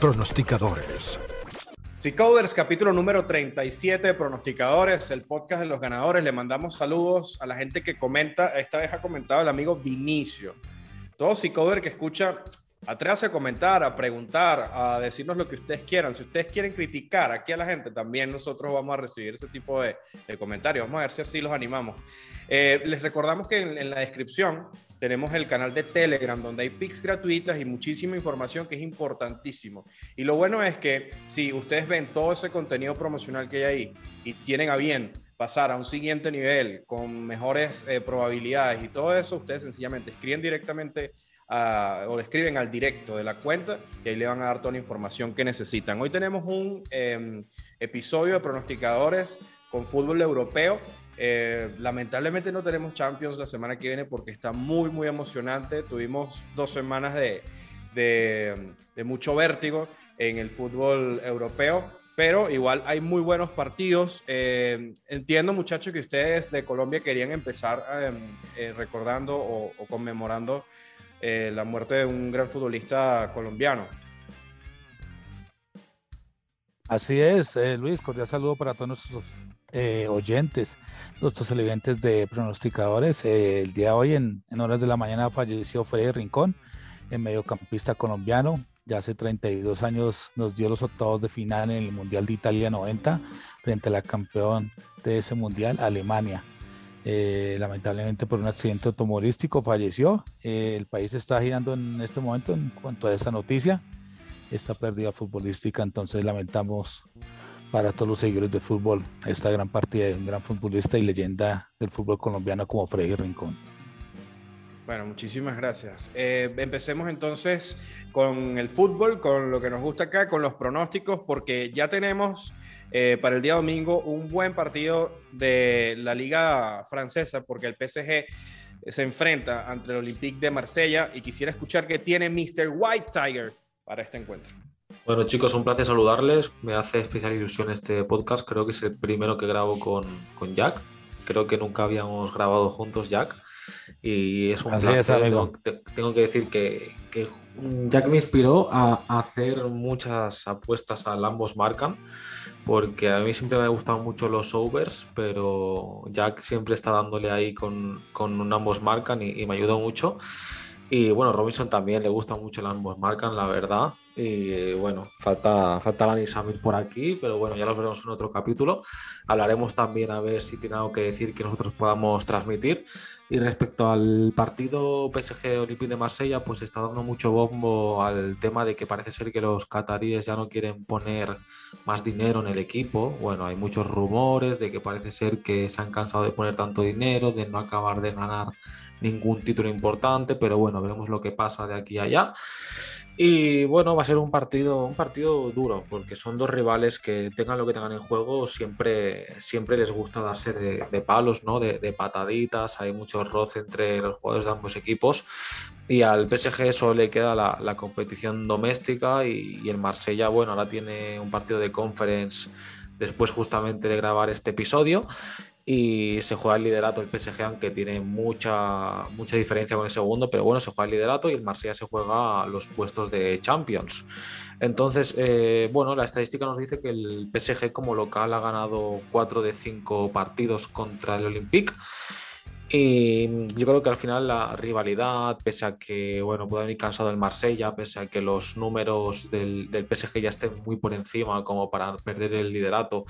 pronosticadores. Coders, capítulo número 37 de Pronosticadores, el podcast de los ganadores. Le mandamos saludos a la gente que comenta. Esta vez ha comentado el amigo Vinicio. Todo Coder que escucha Atrévase a comentar, a preguntar, a decirnos lo que ustedes quieran. Si ustedes quieren criticar aquí a la gente, también nosotros vamos a recibir ese tipo de, comentarios. Vamos a ver si así los animamos. Eh, les recordamos que en, la descripción tenemos el canal de Telegram, donde hay pics gratuitas y muchísima información que es importantísimo. Y lo bueno es que si ustedes ven todo ese contenido promocional que hay ahí y tienen a bien pasar a un siguiente nivel con mejores eh, probabilidades y todo eso, ustedes sencillamente escriben directamente o le escriben al directo de la cuenta y ahí le van a dar toda la información que necesitan. Hoy tenemos un em, episodio de pronosticadores con fútbol europeo. Eh, lamentablemente no tenemos Champions la semana que viene porque está muy, muy emocionante. Tuvimos dos semanas de, de, mucho vértigo en el fútbol europeo pero igual hay muy buenos partidos. Eh, entiendo, muchachos, que ustedes de Colombia querían empezar em, eh, recordando o, o, conmemorando la muerte de un gran futbolista colombiano. Así es, Luis, cordial saludo para todos nuestros eh, oyentes, nuestros televidentes de pronosticadores. el día de hoy, en, horas de la mañana, falleció Freddy Rincón, el mediocampista colombiano. Ya hace 32 años nos dio los octavos de final en el Mundial de Italia 90 frente a la campeón de ese Mundial, Alemania. Eh, lamentablemente por un accidente automovilístico falleció. Eh, el país está girando en este momento en cuanto a esta noticia, esta pérdida futbolística, entonces lamentamos para todos los seguidores de fútbol esta gran partida de un gran futbolista y leyenda del fútbol colombiano como Freddy Rincón. Bueno, muchísimas gracias. Eh, empecemos entonces con el fútbol, con lo que nos gusta acá, con los pronósticos, porque ya tenemos eh, para el día domingo un buen partido de la liga francesa, porque el PSG se enfrenta ante el Olympique de Marsella y quisiera escuchar qué tiene Mr. White Tiger para este encuentro. Bueno chicos, un placer saludarles. Me hace especial ilusión este podcast. Creo que es el primero que grabo con, con Jack. Creo que nunca habíamos grabado juntos, Jack. Y es un placer. tengo, que decir que, que, Jack me inspiró a, hacer muchas apuestas al ambos marcan, porque a mí siempre me han gustado mucho los overs, pero Jack siempre está dándole ahí con, con un ambos marcan y, y me ayudó mucho. Y bueno, Robinson también le gusta mucho el ambos marcan, la verdad. Y bueno, falta, falta Lani Samir por aquí, pero bueno, ya los veremos en otro capítulo. Hablaremos también a ver si tiene algo que decir que nosotros podamos transmitir. Y respecto al partido PSG Olympique de Marsella, pues está dando mucho bombo al tema de que parece ser que los cataríes ya no quieren poner más dinero en el equipo. Bueno, hay muchos rumores de que parece ser que se han cansado de poner tanto dinero, de no acabar de ganar ningún título importante, pero bueno, veremos lo que pasa de aquí a allá. Y bueno, va a ser un partido, un partido duro, porque son dos rivales que tengan lo que tengan en juego, siempre, siempre les gusta darse de, palos, ¿no? De, pataditas, hay mucho roce entre los jugadores de ambos equipos. Y al PSG solo le queda la, competición doméstica y, y el Marsella, bueno, ahora tiene un partido de conference después justamente de grabar este episodio y se juega el liderato el PSG, aunque tiene mucha, mucha diferencia con el segundo, pero bueno, se juega el liderato y el Marsella se juega los puestos de Champions. Entonces, eh, bueno, la estadística nos dice que el PSG como local ha ganado 4 de 5 partidos contra el Olympique. Y yo creo que al final la rivalidad, pese a que bueno, puede venir cansado el Marsella, pese a que los números del, del PSG ya estén muy por encima como para perder el liderato,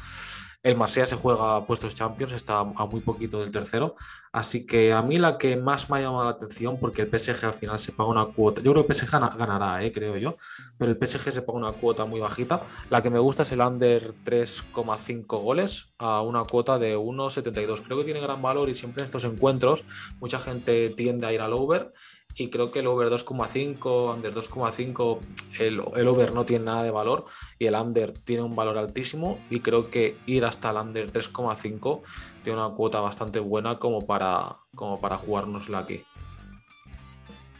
el Marsella se juega puestos Champions, está a muy poquito del tercero. Así que a mí la que más me ha llamado la atención, porque el PSG al final se paga una cuota, yo creo que el PSG ganará, eh, creo yo, pero el PSG se paga una cuota muy bajita. La que me gusta es el under 3,5 goles a una cuota de 1,72. Creo que tiene gran valor y siempre en estos encuentros mucha gente tiende a ir al over y creo que el over 2,5, under 2,5, el, el, over no tiene nada de valor y el under tiene un valor altísimo y creo que ir hasta el under 3,5 tiene una cuota bastante buena como para, como para jugárnosla aquí.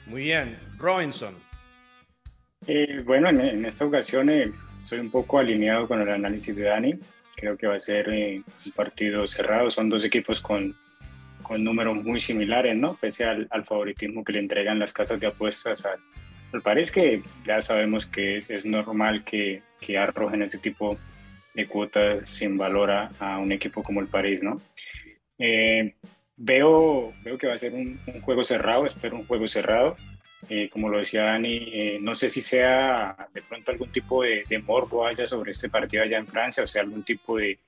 Muy bien, Robinson. Eh, bueno, en, esta ocasión eh, soy un poco alineado con el análisis de Dani. Creo que va a ser eh, un partido cerrado. Son dos equipos con con números muy similares, ¿no? Pese al, favoritismo que le entregan las casas de apuestas al París, que ya sabemos que es, es normal que, que, arrojen ese tipo de cuotas sin valor a, un equipo como el París, ¿no? Eh, veo, veo que va a ser un, juego cerrado, espero un juego cerrado. Eh, como lo decía Dani, eh, no sé si sea de pronto algún tipo de, de, morbo haya sobre este partido allá en Francia, o sea, algún tipo de,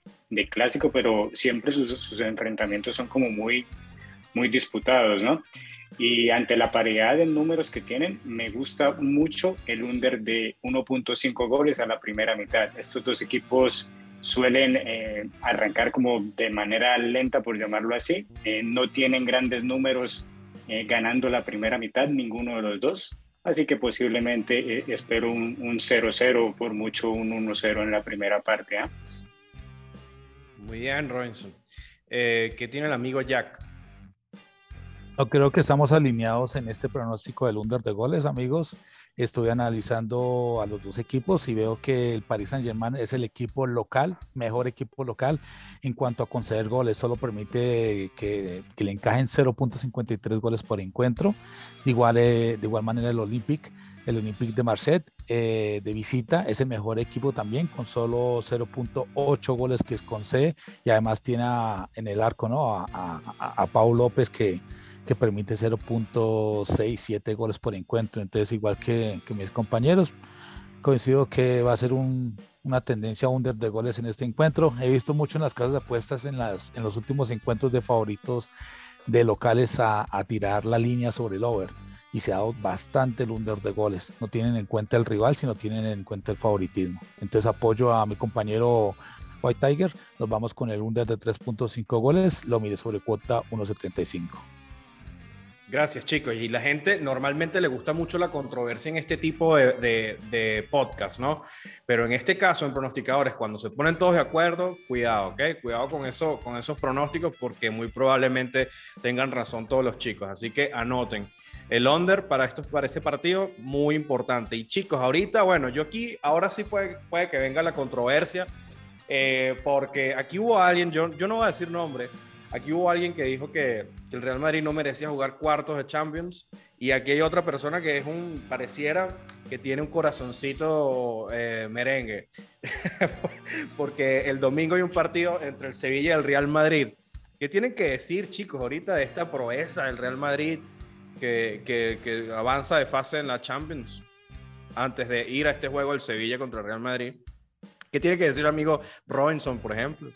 clásico, pero siempre sus, sus, enfrentamientos son como muy, muy disputados, ¿no? Y ante la paridad de números que tienen, me gusta mucho el under de 1.5 goles a la primera mitad. Estos dos equipos suelen eh, arrancar como de manera lenta, por llamarlo así. Eh, no tienen grandes números eh, ganando la primera mitad, ninguno de los dos. Así que posiblemente espero un 0-0, por mucho un 1-0 en la primera parte. ¿ah? Muy bien, Robinson. ¿Qué tiene el amigo Jack? creo que estamos alineados en este pronóstico del under de goles, amigos. Estoy analizando a los dos equipos y veo que el Paris Saint Germain es el equipo local, mejor equipo local en cuanto a conceder goles. Solo permite que, le encajen 0.53 goles por encuentro. Igual, eh, de igual manera el Olympique, el Olympique de Marseille eh, de visita es el mejor equipo también con solo 0.8 goles que concede y además tiene en el arco ¿no? a, a, a Pau López que que permite 0.67 goles por encuentro. Entonces, igual que, que, mis compañeros, coincido que va a ser un, una tendencia under de goles en este encuentro. He visto mucho en las casas de apuestas en, las, en los últimos encuentros de favoritos de locales a, a tirar la línea sobre el over y se ha dado bastante el under de goles. No tienen en cuenta el rival, sino tienen en cuenta el favoritismo. Entonces apoyo a mi compañero White Tiger. Nos vamos con el under de 3.5 goles. Lo mide sobre cuota 1.75. Gracias, chicos. Y la gente normalmente le gusta mucho la controversia en este tipo de, de, podcast, ¿no? Pero en este caso, en pronosticadores, cuando se ponen todos de acuerdo, cuidado, ¿ok? Cuidado con, eso, con esos pronósticos porque muy probablemente tengan razón todos los chicos. Así que anoten. El under para, estos, para este partido, muy importante. Y chicos, ahorita, bueno, yo aquí, ahora sí puede, puede que venga la controversia, eh, porque aquí hubo alguien, yo, yo no voy a decir nombre, Aquí hubo alguien que dijo que, el Real Madrid no merecía jugar cuartos de Champions y aquí hay otra persona que es un, pareciera que tiene un corazoncito eh, merengue, porque el domingo hay un partido entre el Sevilla y el Real Madrid. ¿Qué tienen que decir, chicos, ahorita de esta proeza del Real Madrid que, que, avanza de fase en la Champions antes de ir a este juego del Sevilla contra el Real Madrid? ¿Qué tiene que decir amigo Robinson, por ejemplo?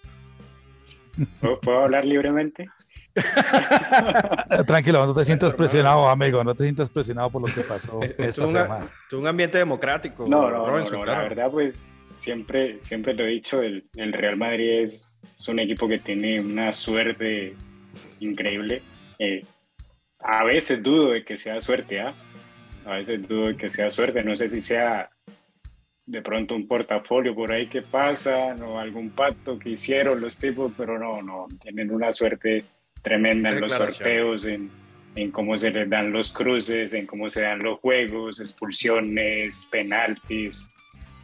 ¿Puedo, hablar libremente? Tranquilo, no te sientas presionado, amigo, no te sientas presionado por lo que pasó es un ambiente democrático. No, no, la verdad, pues siempre, siempre lo he dicho, el, el Real Madrid es, es, un equipo que tiene una suerte increíble. Eh, a veces dudo de que sea suerte, ¿ah? A veces dudo de que sea suerte, no sé si sea de pronto un portafolio por ahí que pasa, o algún pacto que hicieron los tipos, pero no, no, tienen una suerte tremenda en los sorteos, en, en, cómo se les dan los cruces, en cómo se dan los juegos, expulsiones, penaltis.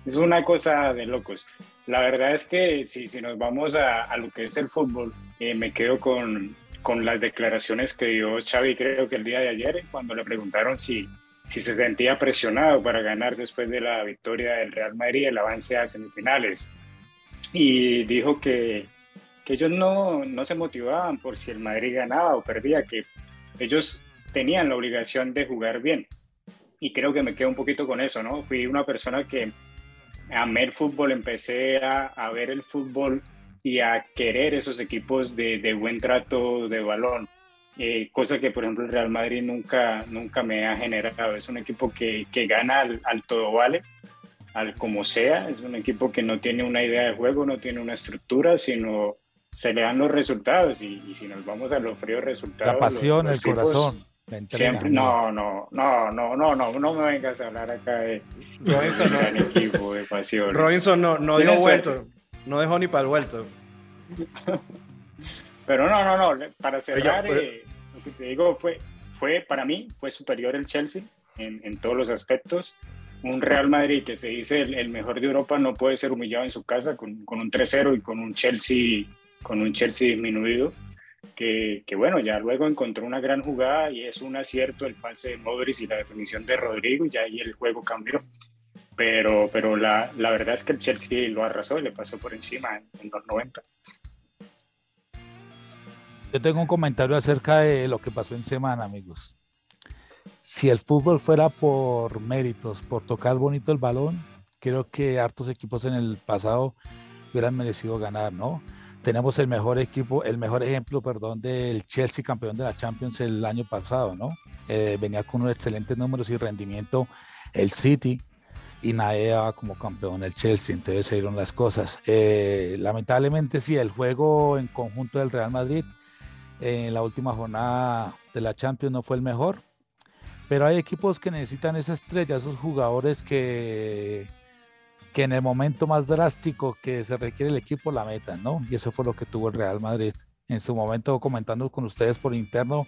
Es una cosa de locos. La verdad es que si, si nos vamos a, a lo que es el fútbol, eh, me quedo con, con las declaraciones que dio Xavi creo que el día de ayer, cuando le preguntaron si, si se sentía presionado para ganar después de la victoria del Real Madrid, el avance a semifinales. Y dijo que, que ellos no, no se motivaban por si el Madrid ganaba o perdía, que ellos tenían la obligación de jugar bien. Y creo que me quedo un poquito con eso, ¿no? Fui una persona que amé el fútbol, empecé a, a ver el fútbol y a querer esos equipos de, de buen trato de balón eh, cosa que por ejemplo el Real Madrid nunca, nunca me ha generado. Es un equipo que, que gana al, todo vale, al como sea, es un equipo que no tiene una idea de juego, no tiene una estructura, sino se le dan los resultados y, si nos vamos a los fríos resultados. La pasión, el corazón. Siempre, no, no, no, no, no, no, no me vengas a hablar acá de, Robinson, no. equipo, de pasión. Robinson no, no dejó vuelto, no dejó ni para el vuelto. Pero no, no, no, para cerrar, eh, lo que te digo fue, fue, para mí, fue superior el Chelsea en, en todos los aspectos. Un Real Madrid que se dice el, mejor de Europa no puede ser humillado en su casa con, con un 3-0 y con un Chelsea con un Chelsea disminuido. que, que, bueno, ya luego encontró una gran jugada y es un acierto el pase de Modric y la definición de Rodrigo, y ahí el juego cambió. Pero, pero la, la verdad es que el Chelsea lo arrasó y le pasó por encima en, en los 90. Yo tengo un comentario acerca de lo que pasó en semana, amigos. Si el fútbol fuera por méritos, por tocar bonito el balón, creo que hartos equipos en el pasado hubieran merecido ganar, ¿no? Tenemos el mejor equipo, el mejor ejemplo, perdón, del Chelsea campeón de la Champions el año pasado, ¿no? Eh, venía con unos excelentes números y rendimiento el City y nadie como campeón el Chelsea, entonces se dieron las cosas. Eh, lamentablemente sí, el juego en conjunto del Real Madrid en la última jornada de la Champions no fue el mejor, pero hay equipos que necesitan esa estrella, esos jugadores que que en el momento más drástico que se requiere el equipo la metan, ¿no? Y eso fue lo que tuvo el Real Madrid. En su momento, comentando con ustedes por interno,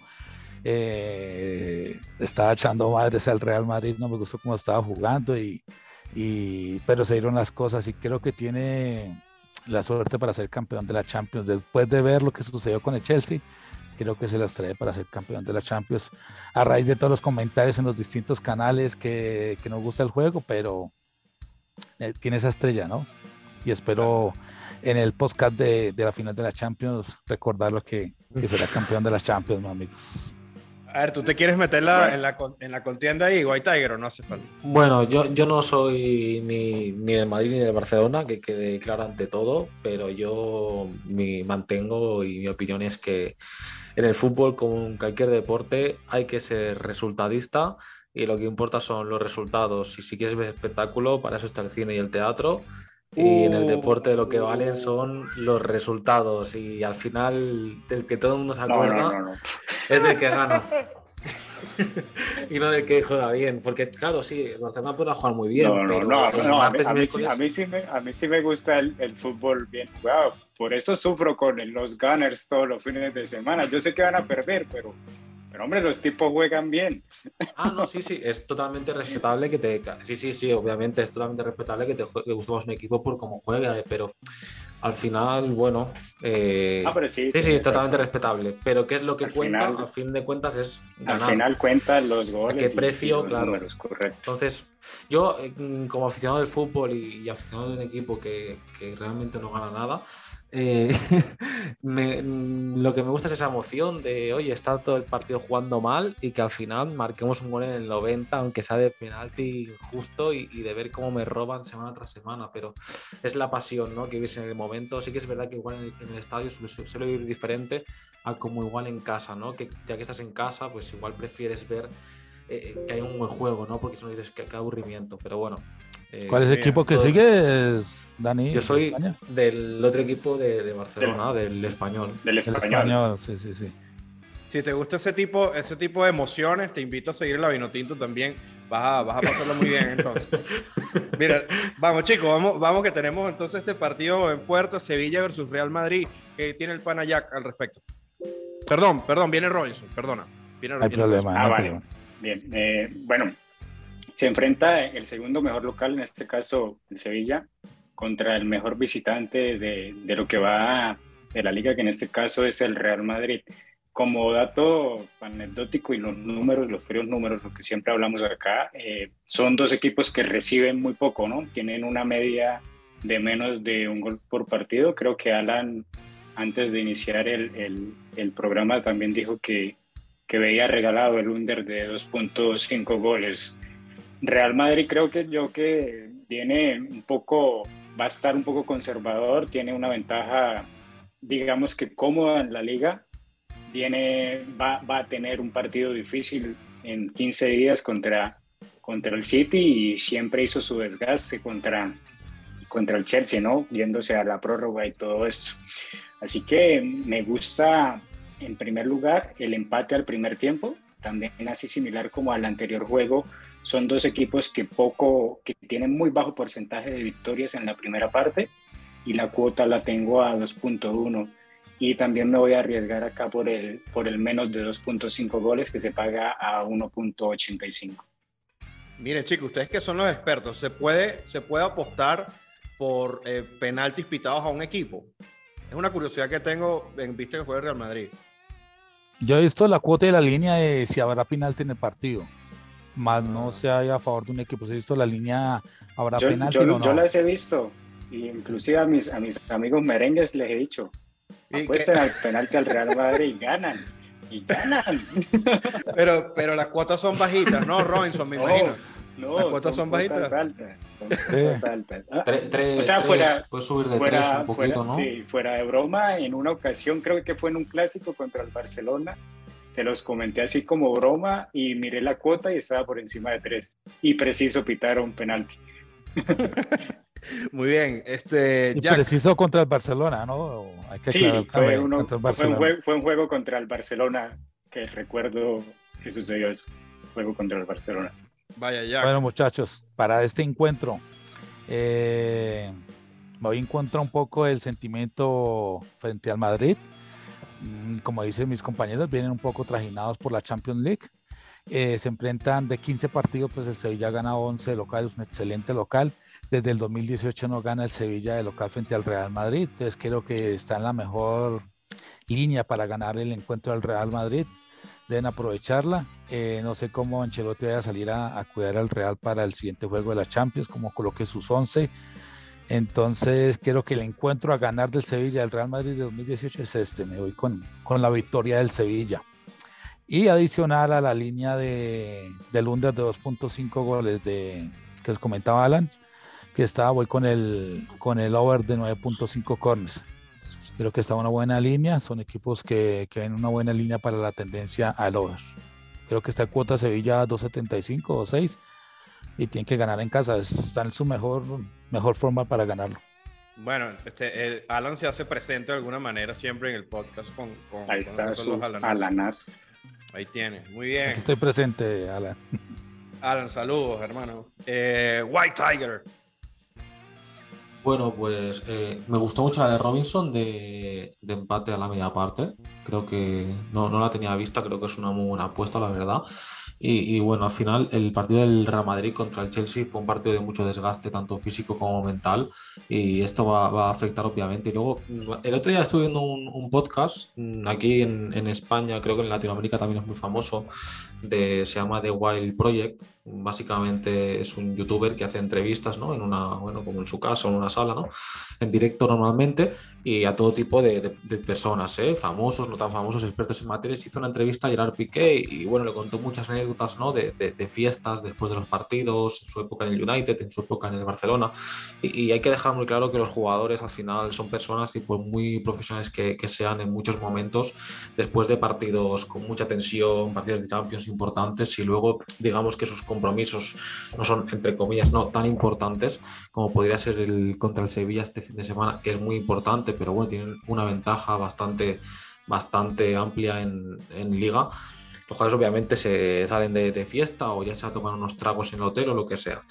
eh, estaba echando madres al Real Madrid, no me gustó cómo estaba jugando, y, y, pero se dieron las cosas y creo que tiene la suerte para ser campeón de la Champions. Después de ver lo que sucedió con el Chelsea, creo que se las trae para ser campeón de la Champions. A raíz de todos los comentarios en los distintos canales que, que nos gusta el juego, pero eh, tiene esa estrella, ¿no? Y espero en el podcast de, la final de la Champions recordar lo que, será campeón de la Champions, amigos. A ver, ¿tú te quieres meterla en, la, en la contienda ahí, White Tiger, o no hace falta? Bueno, yo, yo no soy ni, ni del Madrid ni del Barcelona, que quede claro ante todo, pero yo me mantengo y mi opinión es que en el fútbol, como en cualquier deporte, hay que ser resultadista y lo que importa son los resultados. Y si quieres ver espectáculo, para eso está el cine y el teatro. Y en el deporte lo que valen son los resultados. Y al final, del que todo el mundo se acuerda es del que gana. y no del que juega bien. Porque, claro, sí, Barcelona puede jugar muy bien. No, no, no. a, mí, sí, me, a mí sí me gusta el, el fútbol bien jugado. Por eso sufro con los Gunners todos los fines de semana. Yo sé que van a perder, pero pero hombre, los tipos juegan bien. Ah, no, sí, sí, es totalmente respetable que te... Sí, sí, sí, obviamente es totalmente respetable que te que un equipo por cómo juega, eh, pero al final, bueno... Eh, ah, pero sí, sí, sí, es totalmente respetable. Pero ¿qué es lo que cuenta? al fin de cuentas es ganar. Al final cuentan los goles. ¿A qué precio? claro. Entonces, yo eh, como aficionado del fútbol y, aficionado de un equipo que, que realmente no gana nada, eh, lo que me gusta es esa emoción de, oye, está todo el partido jugando mal y que al final marquemos un gol en el 90, aunque sea de penalti justo y, de ver cómo me roban semana tras semana, pero es la pasión ¿no? que vives en el momento. Sí que es verdad que igual en el, estadio suele, vivir diferente a como igual en casa, ¿no? que ya que estás en casa, pues igual prefieres ver eh, que hay un buen juego, ¿no? porque si no dices que, que aburrimiento, pero bueno. Eh, ¿Cuál es el equipo que sigues, Dani? Yo soy del otro equipo de, Barcelona, del, español. Del español. sí, sí, sí. Si te gusta ese tipo, ese tipo de emociones, te invito a seguir la Vinotinto también. Vas a, vas a pasarlo muy bien entonces. Mira, vamos chicos, vamos, vamos que tenemos entonces este partido en puerta, Sevilla versus Real Madrid, que tiene el Panayac al respecto. Perdón, perdón, viene Robinson, perdona. Viene, hay problema. Ah, vale. Bien, eh, bueno, se enfrenta el segundo mejor local, en este caso el Sevilla, contra el mejor visitante de, de, lo que va de la liga, que en este caso es el Real Madrid. Como dato anecdótico y los números, los fríos números, lo que siempre hablamos acá, eh, son dos equipos que reciben muy poco, ¿no? Tienen una media de menos de un gol por partido. Creo que Alan, antes de iniciar el, el, el programa, también dijo que, que veía regalado el under de 2.5 goles Real Madrid creo que yo que tiene un poco, va a estar un poco conservador, tiene una ventaja, digamos que cómoda en la liga, viene, va, va a tener un partido difícil en 15 días contra, contra el City y siempre hizo su desgaste contra, contra el Chelsea, ¿no? Yéndose a la prórroga y todo eso. Así que me gusta, en primer lugar, el empate al primer tiempo, también así similar como al anterior juego son dos equipos que poco, que tienen muy bajo porcentaje de victorias en la primera parte y la cuota la tengo a 2.1 y también me voy a arriesgar acá por el, por el menos de 2.5 goles que se paga a 1.85. Mire chicos, ustedes que son los expertos, ¿se puede, se puede apostar por eh, penaltis pitados a un equipo? Es una curiosidad que tengo en vista que juega el Real Madrid. Yo he visto la cuota de la línea de si habrá penalti en el partido. Más no se haya a favor de un equipo. he visto la línea, habrá penalti yo, no? Yo las he visto. Y inclusive a mis, a mis amigos merengues les he dicho, apuesten al penalti al Real Madrid y ganan. Y ganan. Pero, pero las cuotas son bajitas, ¿no, Robinson? Me imagino. No, las cuotas son, bajitas. Altas, son cuotas altas. Ah, o sea, fuera, puedes subir de fuera, tres un poquito, ¿no? Sí, fuera de broma, en una ocasión creo que fue en un clásico contra el Barcelona, se los comenté así como broma y miré la cuota y estaba por encima de tres. Y preciso pitaron penalti. Muy bien. Este, preciso contra el Barcelona, ¿no? Hay que sí, fue, uno, fue, un juego, fue, un juego, contra el Barcelona que recuerdo que sucedió eso. Juego contra el Barcelona. Vaya ya. Bueno, muchachos, para este encuentro, eh, me voy a encontrar un poco el sentimiento frente al Madrid. Mm, como dicen mis compañeros, vienen un poco trajinados por la Champions League. Eh, se enfrentan de 15 partidos, pues el Sevilla gana 11 de local, es un excelente local. Desde el 2018 no gana el Sevilla de local frente al Real Madrid, entonces creo que está en la mejor línea para ganar el encuentro del Real Madrid. Deben aprovecharla. Eh, no sé cómo Ancelotti vaya a salir a, cuidar al Real para el siguiente juego de la Champions, cómo coloque sus 11. Entonces, creo que el encuentro a ganar del Sevilla del Real Madrid de 2018 es este. Me voy con, con la victoria del Sevilla. Y adicional a la línea de, del under de 2.5 goles de, que os comentaba Alan, que estaba, voy con el, con el over de 9.5 corners. Creo que está una buena línea, son equipos que, que ven una buena línea para la tendencia al over. Creo que está cuota Sevilla 2.75 o 6 y tienen que ganar en casa, está en su mejor, mejor forma para ganarlo. Bueno, este, el Alan se hace presente de alguna manera siempre en el podcast con, con, Ahí está Alanazo. Ahí tiene, muy bien. estoy presente, Alan. Alan, saludos, hermano. Eh, White Tiger. Bueno, pues eh, me gustó mucho la de Robinson de, empate a la media parte. Creo que no, no la tenía vista, creo que es una muy buena apuesta, la verdad. Y, bueno, al final el partido del Real Madrid contra el Chelsea fue un partido de mucho desgaste, tanto físico como mental, y esto va, a afectar obviamente. Y luego, el otro día estuve viendo un, podcast mm, aquí en, en, España, creo que en Latinoamérica también es muy famoso, de, se llama The Wild Project. Básicamente es un youtuber que hace entrevistas, ¿no? En una, bueno, como en su casa, en una sala, ¿no? En directo normalmente, y a todo tipo de, personas, ¿eh? Famosos, no tan famosos, expertos en materias. Hizo una entrevista a Gerard Piqué y, bueno, le contó muchas anécdotas, ¿no? De, fiestas después de los partidos, en su época en el United, en su época en el Barcelona. Y, hay que dejar muy claro que los jugadores al final son personas y pues muy profesionales que, que sean en muchos momentos, después de partidos con mucha tensión, partidos de Champions importantes y luego digamos que sus compromisos no son, entre comillas, no tan importantes como podría ser el contra el Sevilla este fin de semana, que es muy importante, pero bueno, tienen una ventaja bastante, bastante amplia en, en liga obviamente se salen de, fiesta o ya se tomar unos tragos en el hotel o lo que sea.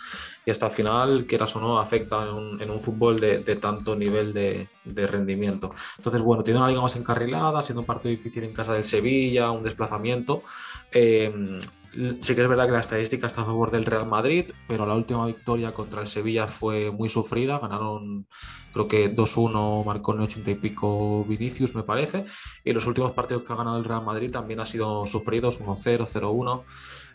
Y esto al final, quieras o no, afecta en un, fútbol de, tanto nivel de, rendimiento. Entonces, bueno, tiene una liga más encarrilada, siendo un partido difícil en casa del Sevilla, un desplazamiento. Eh, sí que es verdad que la estadística está a favor del Real Madrid, pero la última victoria contra el Sevilla fue muy sufrida. Ganaron, creo que 2-1, marcó en 80 y pico Vinicius, me parece. Y los últimos partidos que ha ganado el Real Madrid también han sido sufridos, 1-0, 0-1.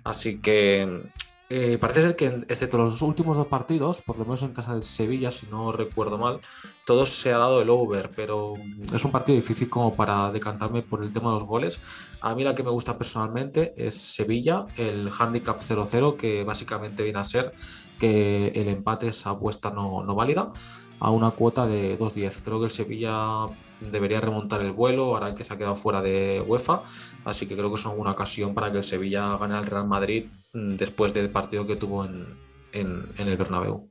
Así que eh, parece ser que, excepto los últimos dos partidos, por lo menos en casa del Sevilla, si no recuerdo mal, todos se ha dado el over, pero es un partido difícil como para decantarme por el tema de los goles. A mí la que me gusta personalmente es Sevilla, el handicap 0-0, que básicamente viene a ser que el empate esa apuesta no, no válida a una cuota de 2-10. Creo que el Sevilla debería remontar el vuelo, ahora que se ha quedado fuera de UEFA, así que creo que es una ocasión para que el Sevilla gane al Real Madrid mm, después del partido que tuvo en, el Bernabéu.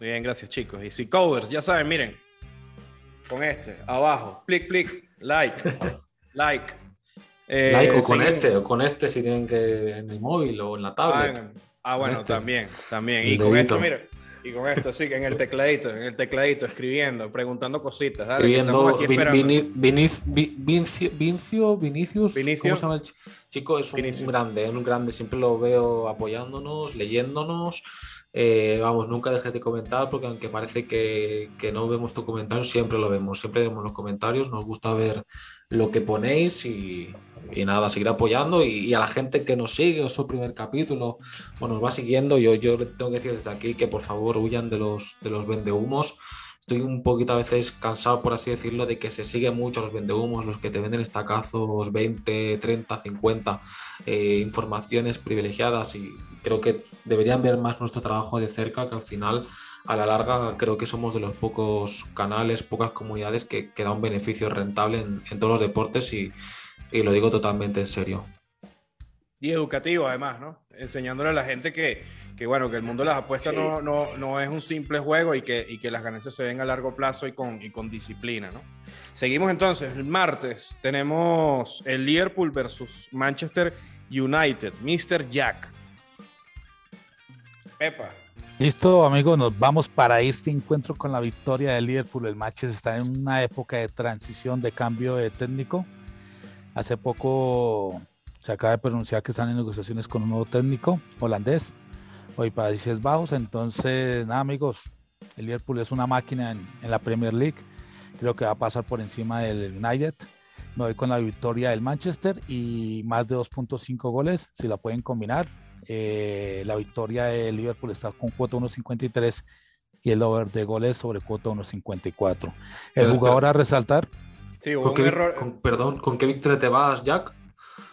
Muy bien, gracias chicos. Y si covers, ya saben, miren, con este, abajo, clic, clic, like, like. Eh, like o con este, o con este si tienen que en el móvil o en la tablet. Ah, ah bueno, este. también, también. y con esto, miren y con esto, sí, en el tecladito, en el tecladito, escribiendo, preguntando cositas. escribiendo Vincio, Vinicius, ¿cómo se llama el chico? Es un, grande, es un grande, siempre lo veo apoyándonos, leyéndonos. Eh, vamos, nunca dejes de comentar porque aunque parece que, no vemos tu comentario, siempre lo vemos, siempre vemos los comentarios, nos gusta ver lo que ponéis y, nada, seguir apoyando y, a la gente que nos sigue o su primer capítulo o nos va siguiendo, yo, yo tengo que decir desde aquí que por favor huyan de los, de los vendehumos. Estoy un poquito a veces cansado, por así decirlo, de que se sigue mucho los vendehumos, los que te venden estacazos 20, 30, 50 informaciones privilegiadas y creo que deberían ver más nuestro trabajo de cerca, que al final, a la larga, creo que somos de los pocos canales, pocas comunidades que, que da un beneficio rentable en, todos los deportes y, y lo digo totalmente en serio. Y educativo además, ¿no? Enseñándole a la gente que, que bueno, que el mundo de las apuestas no, no, no, es un simple juego y que, y que las ganancias se ven a largo plazo y con, y con disciplina, ¿no? Seguimos entonces, el martes tenemos el Liverpool versus Manchester United, Mr. Jack. Epa. Listo, amigos, nos vamos para este encuentro con la victoria del Liverpool. El Manchester está en una época de transición, de cambio de técnico. Hace poco se acaba de pronunciar que están en negociaciones con un nuevo técnico holandés hoy Países Bajos. Entonces, nada, amigos, el Liverpool es una máquina en, la Premier League. Creo que va a pasar por encima del United. Me voy con la victoria del Manchester y más de 2.5 goles, si la pueden combinar. Eh, la victoria del Liverpool está con cuota 1.53 y el over de goles sobre cuota 1.54. El jugador a resaltar. Sí, hubo un error. perdón, ¿con qué victoria te vas, Jack?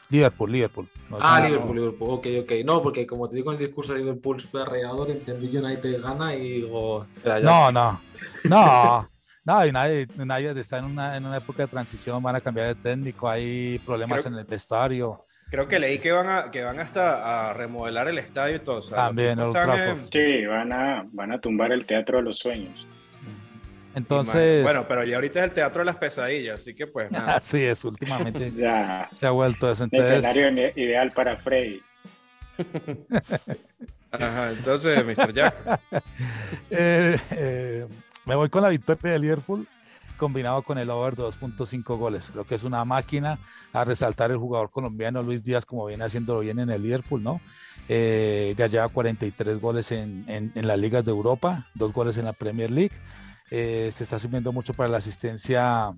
Liverpool, Liverpool. ah, Liverpool, Liverpool. Ok, ok. No, porque como te digo en el discurso de Liverpool super regador, entendí United gana y digo. No, no. No. No, United, United está en una, en una época de transición, van a cambiar de técnico, hay problemas en el vestuario. Creo que leí que van a, que van hasta a remodelar el estadio y todo. También, el Sí, van a, van a tumbar el Teatro de los Sueños. Entonces. Bueno, pero ya ahorita es el teatro de las pesadillas, así que pues nada. Así es, últimamente ya. se ha vuelto eso. Entonces... Escenario ideal para Freddy. Ajá, entonces, Mr. Jack. Eh, eh, me voy con la victoria de Liverpool combinado con el over 2.5 goles. Creo que es una máquina a resaltar el jugador colombiano Luis Díaz, como viene haciéndolo bien en el Liverpool, ¿no? Eh, ya lleva 43 goles en, en, en, las ligas de Europa, dos goles en la Premier League. Eh, se está subiendo mucho para la asistencia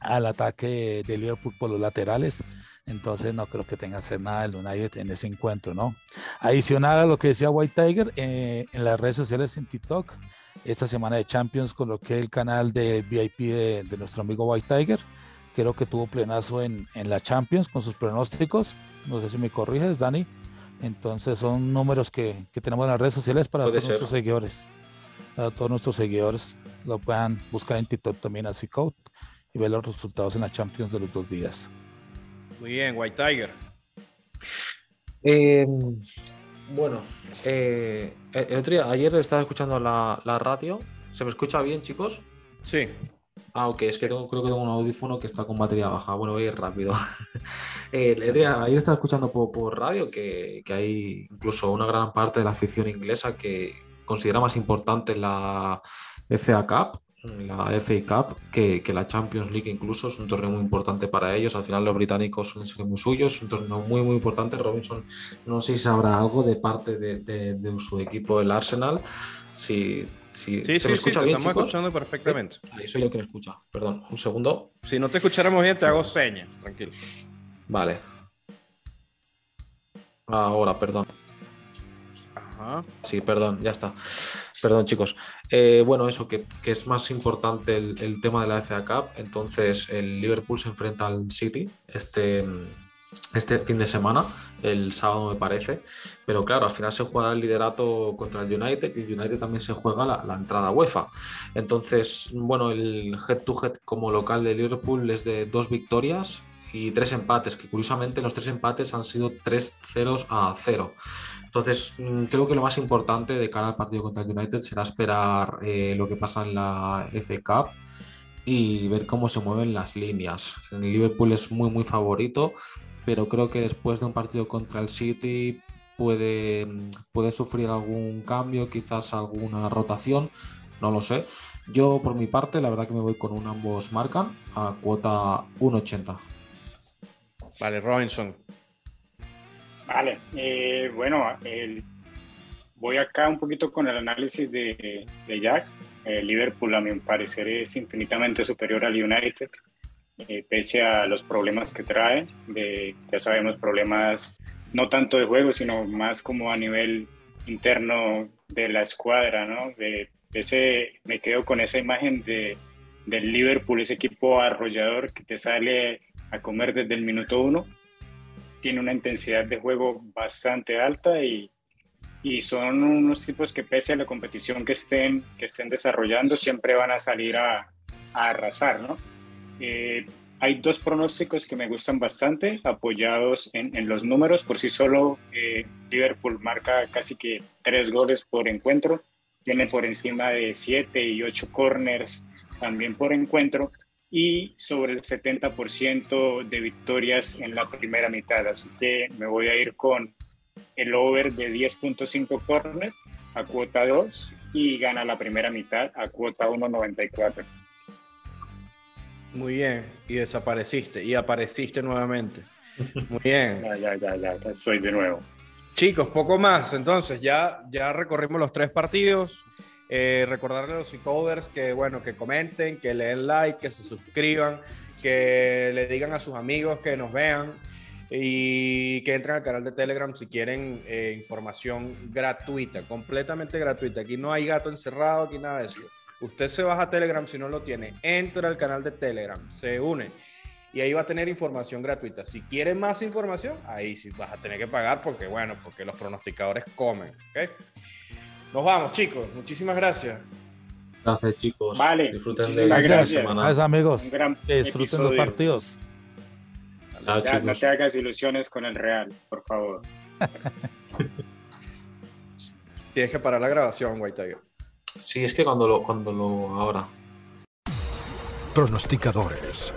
al ataque de Liverpool por los laterales. Entonces no creo que tenga que hacer nada el United en ese encuentro, ¿no? Adicional a lo que decía White Tiger, eh, en las redes sociales en TikTok, esta semana de Champions coloqué el canal de VIP de, nuestro amigo White Tiger. Creo que tuvo plenazo en, en, la Champions con sus pronósticos. No sé si me corriges, Dani. Entonces son números que, que tenemos en las redes sociales para todos nuestros seguidores. Para todos nuestros seguidores lo puedan buscar en TikTok también así Code y ver los resultados en la Champions de los dos días. Muy bien, White Tiger. Eh, bueno, eh, el otro día, ayer estaba escuchando la, radio. ¿Se me escucha bien, chicos? Sí. Ah, ok, es que creo que tengo un audífono que está con batería baja. Bueno, voy a ir rápido. eh, ayer estaba escuchando por, por radio que, que, hay incluso una gran parte de la afición inglesa que considera más importante la FA Cup, la FA Cup, que, la Champions League incluso es un torneo muy importante para ellos. Al final los británicos son muy suyos, es un torneo muy muy importante. Robinson no sé si sabrá algo de parte de, su equipo, el Arsenal. Si, si sí, sí, escucha sí, estamos escuchando perfectamente. Ahí soy yo que me escucha. Perdón, un segundo. Si no te escucháramos bien, te hago señas, tranquilo. Vale. Ahora, perdón. Sí, perdón, ya está. Perdón, chicos. Eh, bueno, eso, que, es más importante el, tema de la FA Cup. Entonces, el Liverpool se enfrenta al City este, este fin de semana, el sábado me parece. Pero claro, al final se juega el liderato contra el United y el United también se juega la, la entrada UEFA. Entonces, bueno, el head-to-head como local de Liverpool es de dos victorias y tres empates, que curiosamente los tres empates han sido tres ceros a cero. Entonces, mm, creo que lo más importante de cara al partido contra el United será esperar eh, lo que pasa en la FA Cup y ver cómo se mueven las líneas. El Liverpool es muy, muy favorito, pero creo que después de un partido contra el City puede, mm, puede sufrir algún cambio, quizás alguna rotación, no lo sé. Yo, por mi parte, la verdad que me voy con un ambos marcan a cuota 1.80. Vale, Robinson. Vale, eh, bueno, voy acá un poquito con el análisis de, Jack. Liverpool, a mi parecer, es infinitamente superior al United, eh, pese a los problemas que trae. De, ya sabemos, problemas no tanto de juego, sino más como a nivel interno de la escuadra, ¿no? De, ese, me quedo con esa imagen de, del Liverpool, ese equipo arrollador que te sale a comer desde el minuto uno. Tiene una intensidad de juego bastante alta y, y son unos tipos que pese a la competición que estén, que estén desarrollando, siempre van a salir a, a arrasar, ¿no? Eh, hay dos pronósticos que me gustan bastante, apoyados en, los números. Por sí solo, eh, Liverpool marca casi que tres goles por encuentro. Tiene por encima de siete y ocho corners también por encuentro. Y sobre el 70% de victorias en la primera mitad. Así que me voy a ir con el over de 10.5 corners a cuota 2 y gana la primera mitad a cuota 1.94. Muy bien, y desapareciste, y apareciste nuevamente. Muy bien. ya, ya, ya, ya, soy de nuevo. Chicos, poco más. Entonces, ya, ya recorrimos los tres partidos. Eh, recordarle a los encoders que, bueno, que comenten, que le den like, que se suscriban, que le digan a sus amigos que nos vean y que entren al canal de Telegram si quieren eh, información gratuita, completamente gratuita. Aquí no hay gato encerrado, aquí nada de eso. Usted se baja a Telegram si no lo tiene, entra al canal de Telegram, se une y ahí va a tener información gratuita. Si quiere más información, ahí sí vas a tener que pagar porque, bueno, porque los pronosticadores comen. ¿okay? Nos vamos, chicos. Muchísimas gracias. Gracias, chicos. Vale. Disfruten de la semana. Gracias, amigos. Que disfruten los partidos. no te hagas ilusiones con el Real, por favor. Tienes que parar la grabación, White Tiger. Sí, es que cuando lo, cuando lo ahora. Pronosticadores